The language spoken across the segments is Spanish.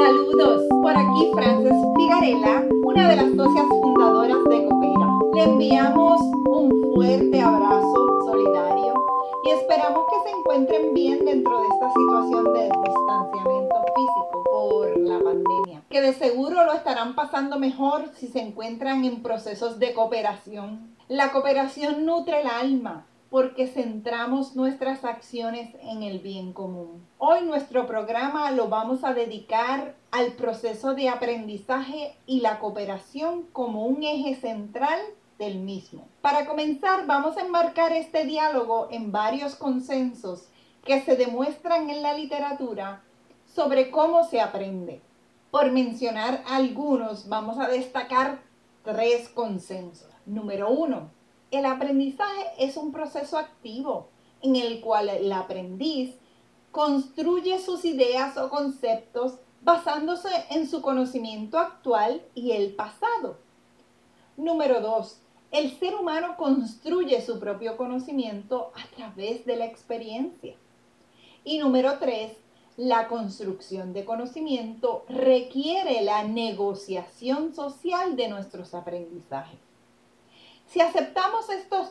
Saludos, por aquí Frances Figarela, una de las socias fundadoras de Coopera. Le enviamos un fuerte abrazo solidario y esperamos que se encuentren bien dentro de esta situación de distanciamiento físico por la pandemia, que de seguro lo estarán pasando mejor si se encuentran en procesos de cooperación. La cooperación nutre el alma, porque centramos nuestras acciones en el bien común. Hoy nuestro programa lo vamos a dedicar al proceso de aprendizaje y la cooperación como un eje central del mismo. Para comenzar, vamos a enmarcar este diálogo en varios consensos que se demuestran en la literatura sobre cómo se aprende. Por mencionar algunos, vamos a destacar tres consensos. Número uno, el aprendizaje es un proceso activo en el cual el aprendiz construye sus ideas o conceptos basándose en su conocimiento actual y el pasado. Número dos, el ser humano construye su propio conocimiento a través de la experiencia. Y número tres, la construcción de conocimiento requiere la negociación social de nuestros aprendizajes. Si aceptamos estos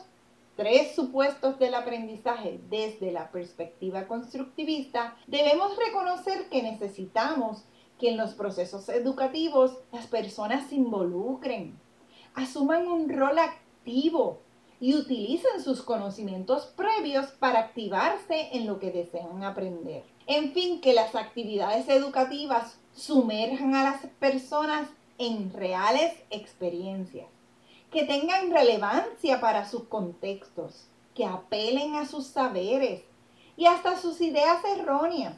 tres supuestos del aprendizaje desde la perspectiva constructivista, debemos reconocer que necesitamos que en los procesos educativos las personas se involucren, asuman un rol activo y utilicen sus conocimientos previos para activarse en lo que desean aprender. En fin, que las actividades educativas sumerjan a las personas en reales experiencias que tengan relevancia para sus contextos, que apelen a sus saberes y hasta sus ideas erróneas.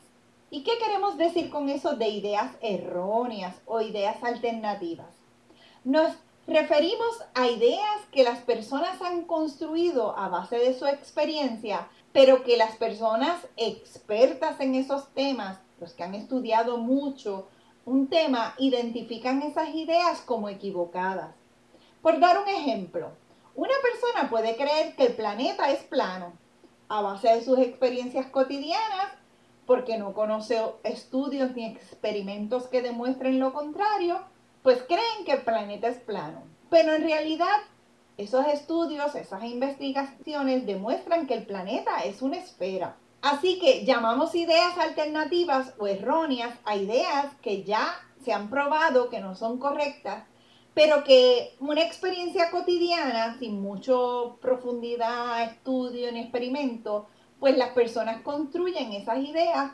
¿Y qué queremos decir con eso de ideas erróneas o ideas alternativas? Nos referimos a ideas que las personas han construido a base de su experiencia, pero que las personas expertas en esos temas, los que han estudiado mucho un tema, identifican esas ideas como equivocadas. Por dar un ejemplo, una persona puede creer que el planeta es plano a base de sus experiencias cotidianas porque no conoce estudios ni experimentos que demuestren lo contrario, pues creen que el planeta es plano. Pero en realidad esos estudios, esas investigaciones demuestran que el planeta es una esfera. Así que llamamos ideas alternativas o erróneas a ideas que ya se han probado que no son correctas pero que una experiencia cotidiana, sin mucho profundidad, estudio ni experimento, pues las personas construyen esas ideas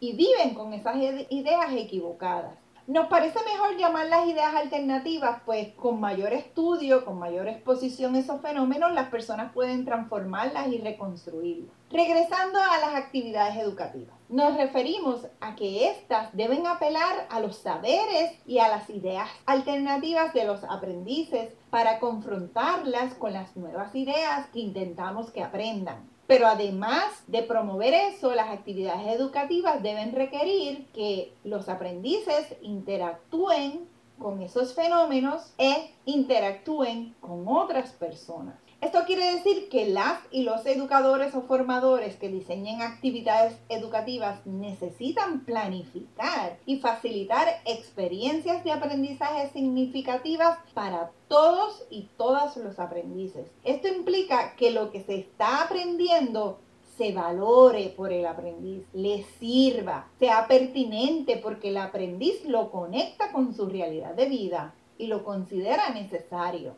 y viven con esas ideas equivocadas. Nos parece mejor llamar las ideas alternativas, pues con mayor estudio, con mayor exposición a esos fenómenos, las personas pueden transformarlas y reconstruirlas. Regresando a las actividades educativas, nos referimos a que éstas deben apelar a los saberes y a las ideas alternativas de los aprendices para confrontarlas con las nuevas ideas que intentamos que aprendan. Pero además de promover eso, las actividades educativas deben requerir que los aprendices interactúen con esos fenómenos e interactúen con otras personas. Esto quiere decir que las y los educadores o formadores que diseñen actividades educativas necesitan planificar y facilitar experiencias de aprendizaje significativas para todos y todas los aprendices. Esto implica que lo que se está aprendiendo se valore por el aprendiz, le sirva, sea pertinente porque el aprendiz lo conecta con su realidad de vida y lo considera necesario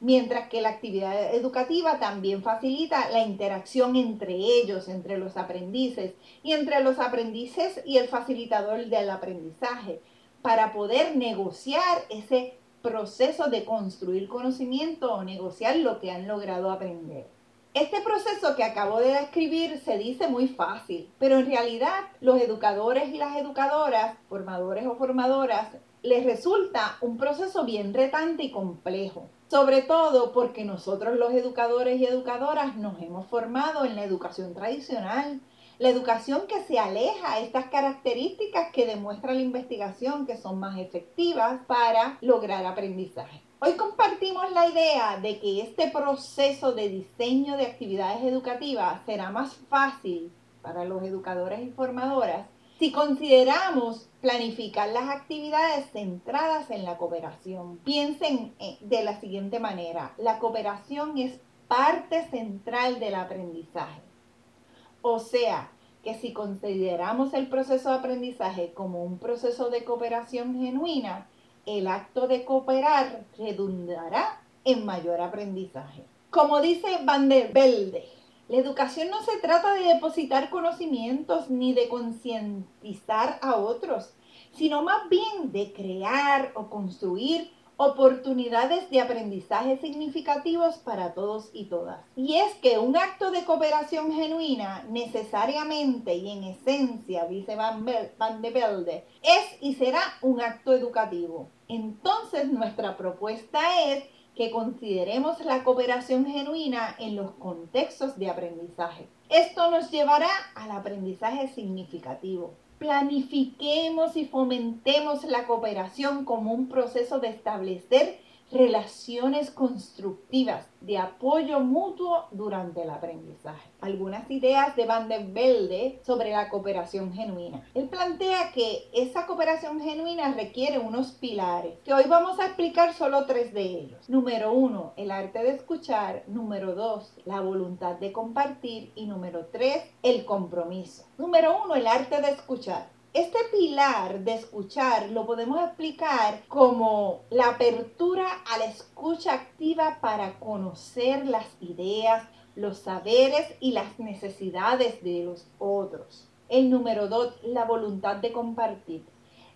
mientras que la actividad educativa también facilita la interacción entre ellos, entre los aprendices y entre los aprendices y el facilitador del aprendizaje, para poder negociar ese proceso de construir conocimiento o negociar lo que han logrado aprender. Este proceso que acabo de describir se dice muy fácil, pero en realidad los educadores y las educadoras, formadores o formadoras, les resulta un proceso bien retante y complejo sobre todo porque nosotros los educadores y educadoras nos hemos formado en la educación tradicional, la educación que se aleja a estas características que demuestra la investigación que son más efectivas para lograr aprendizaje. Hoy compartimos la idea de que este proceso de diseño de actividades educativas será más fácil para los educadores y formadoras Si consideramos planificar las actividades centradas en la cooperación, piensen eh, de la siguiente manera, la cooperación es parte central del aprendizaje. O sea, que si consideramos el proceso de aprendizaje como un proceso de cooperación genuina, el acto de cooperar redundará en mayor aprendizaje. Como dice Van der Velde, la educación no se trata de depositar conocimientos ni de concientizar a otros, sino más bien de crear o construir oportunidades de aprendizaje significativos para todos y todas. Y es que un acto de cooperación genuina necesariamente y en esencia, dice Van, de Velde, es y será un acto educativo. Entonces nuestra propuesta es que consideremos la cooperación genuina en los contextos de aprendizaje. Esto nos llevará al aprendizaje significativo planifiquemos y fomentemos la cooperación como un proceso de establecer relaciones constructivas de apoyo mutuo durante el aprendizaje. Algunas ideas de Van der Velde sobre la cooperación genuina. Él plantea que esa cooperación genuina requiere unos pilares, que hoy vamos a explicar solo tres de ellos. Número uno, el arte de escuchar. Número dos, la voluntad de compartir. Y número tres, el compromiso. Número uno, el arte de escuchar. Este pilar de escuchar lo podemos explicar como la apertura a la escucha activa para conocer las ideas, los saberes y las necesidades de los otros. El número dos, la voluntad de compartir.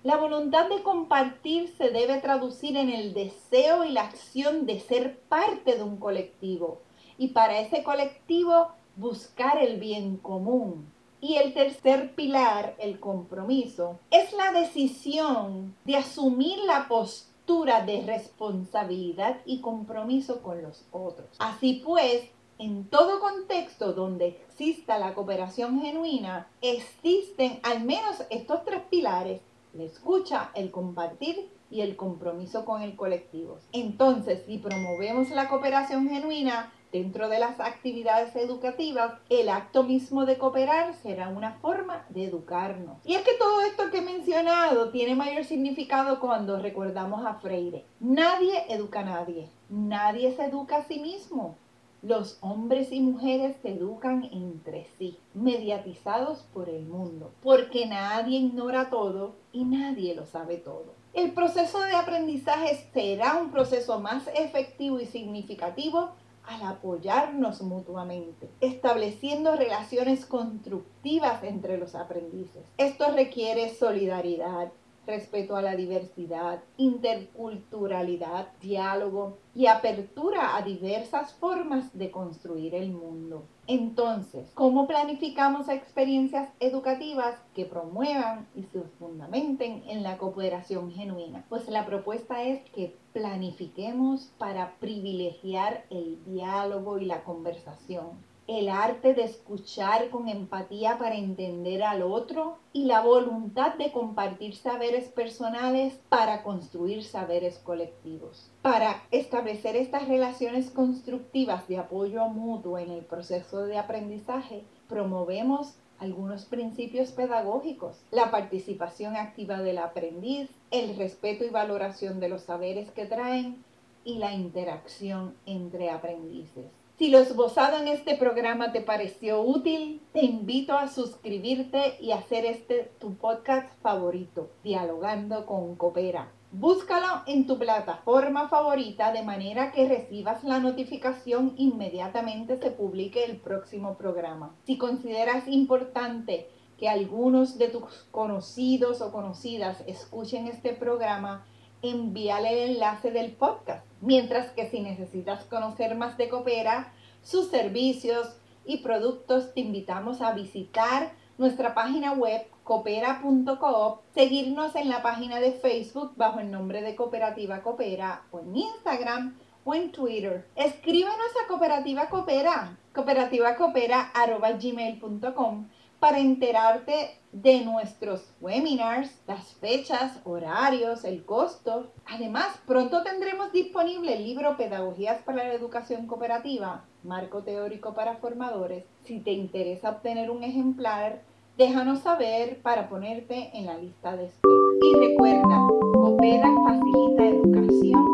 La voluntad de compartir se debe traducir en el deseo y la acción de ser parte de un colectivo y para ese colectivo buscar el bien común, y el tercer pilar, el compromiso, es la decisión de asumir la postura de responsabilidad y compromiso con los otros. Así pues, en todo contexto donde exista la cooperación genuina, existen al menos estos tres pilares, la escucha, el compartir y el compromiso con el colectivo. Entonces, si promovemos la cooperación genuina, Dentro de las actividades educativas, el acto mismo de cooperar será una forma de educarnos. Y es que todo esto que he mencionado tiene mayor significado cuando recordamos a Freire. Nadie educa a nadie, nadie se educa a sí mismo. Los hombres y mujeres se educan entre sí, mediatizados por el mundo, porque nadie ignora todo y nadie lo sabe todo. El proceso de aprendizaje será un proceso más efectivo y significativo al apoyarnos mutuamente, estableciendo relaciones constructivas entre los aprendices. Esto requiere solidaridad, respeto a la diversidad, interculturalidad, diálogo y apertura a diversas formas de construir el mundo. Entonces, ¿cómo planificamos experiencias educativas que promuevan y se fundamenten en la cooperación genuina? Pues la propuesta es que planifiquemos para privilegiar el diálogo y la conversación el arte de escuchar con empatía para entender al otro y la voluntad de compartir saberes personales para construir saberes colectivos. Para establecer estas relaciones constructivas de apoyo mutuo en el proceso de aprendizaje, promovemos algunos principios pedagógicos, la participación activa del aprendiz, el respeto y valoración de los saberes que traen y la interacción entre aprendices. Si lo esbozado en este programa te pareció útil, te invito a suscribirte y hacer este tu podcast favorito, Dialogando con Coopera. Búscalo en tu plataforma favorita de manera que recibas la notificación inmediatamente se publique el próximo programa. Si consideras importante que algunos de tus conocidos o conocidas escuchen este programa, envíale el enlace del podcast. Mientras que si necesitas conocer más de Coopera, sus servicios y productos, te invitamos a visitar nuestra página web coopera.coop, seguirnos en la página de Facebook bajo el nombre de Cooperativa Coopera o en Instagram o en Twitter. Escríbenos a Cooperativa Coopera, cooperativacopera.gmail.com para enterarte de nuestros webinars, las fechas, horarios, el costo. Además, pronto tendremos disponible el libro Pedagogías para la Educación Cooperativa, Marco Teórico para Formadores. Si te interesa obtener un ejemplar, déjanos saber para ponerte en la lista de espera. Y recuerda, Coopera facilita educación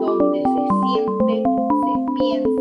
donde se siente, se piensa.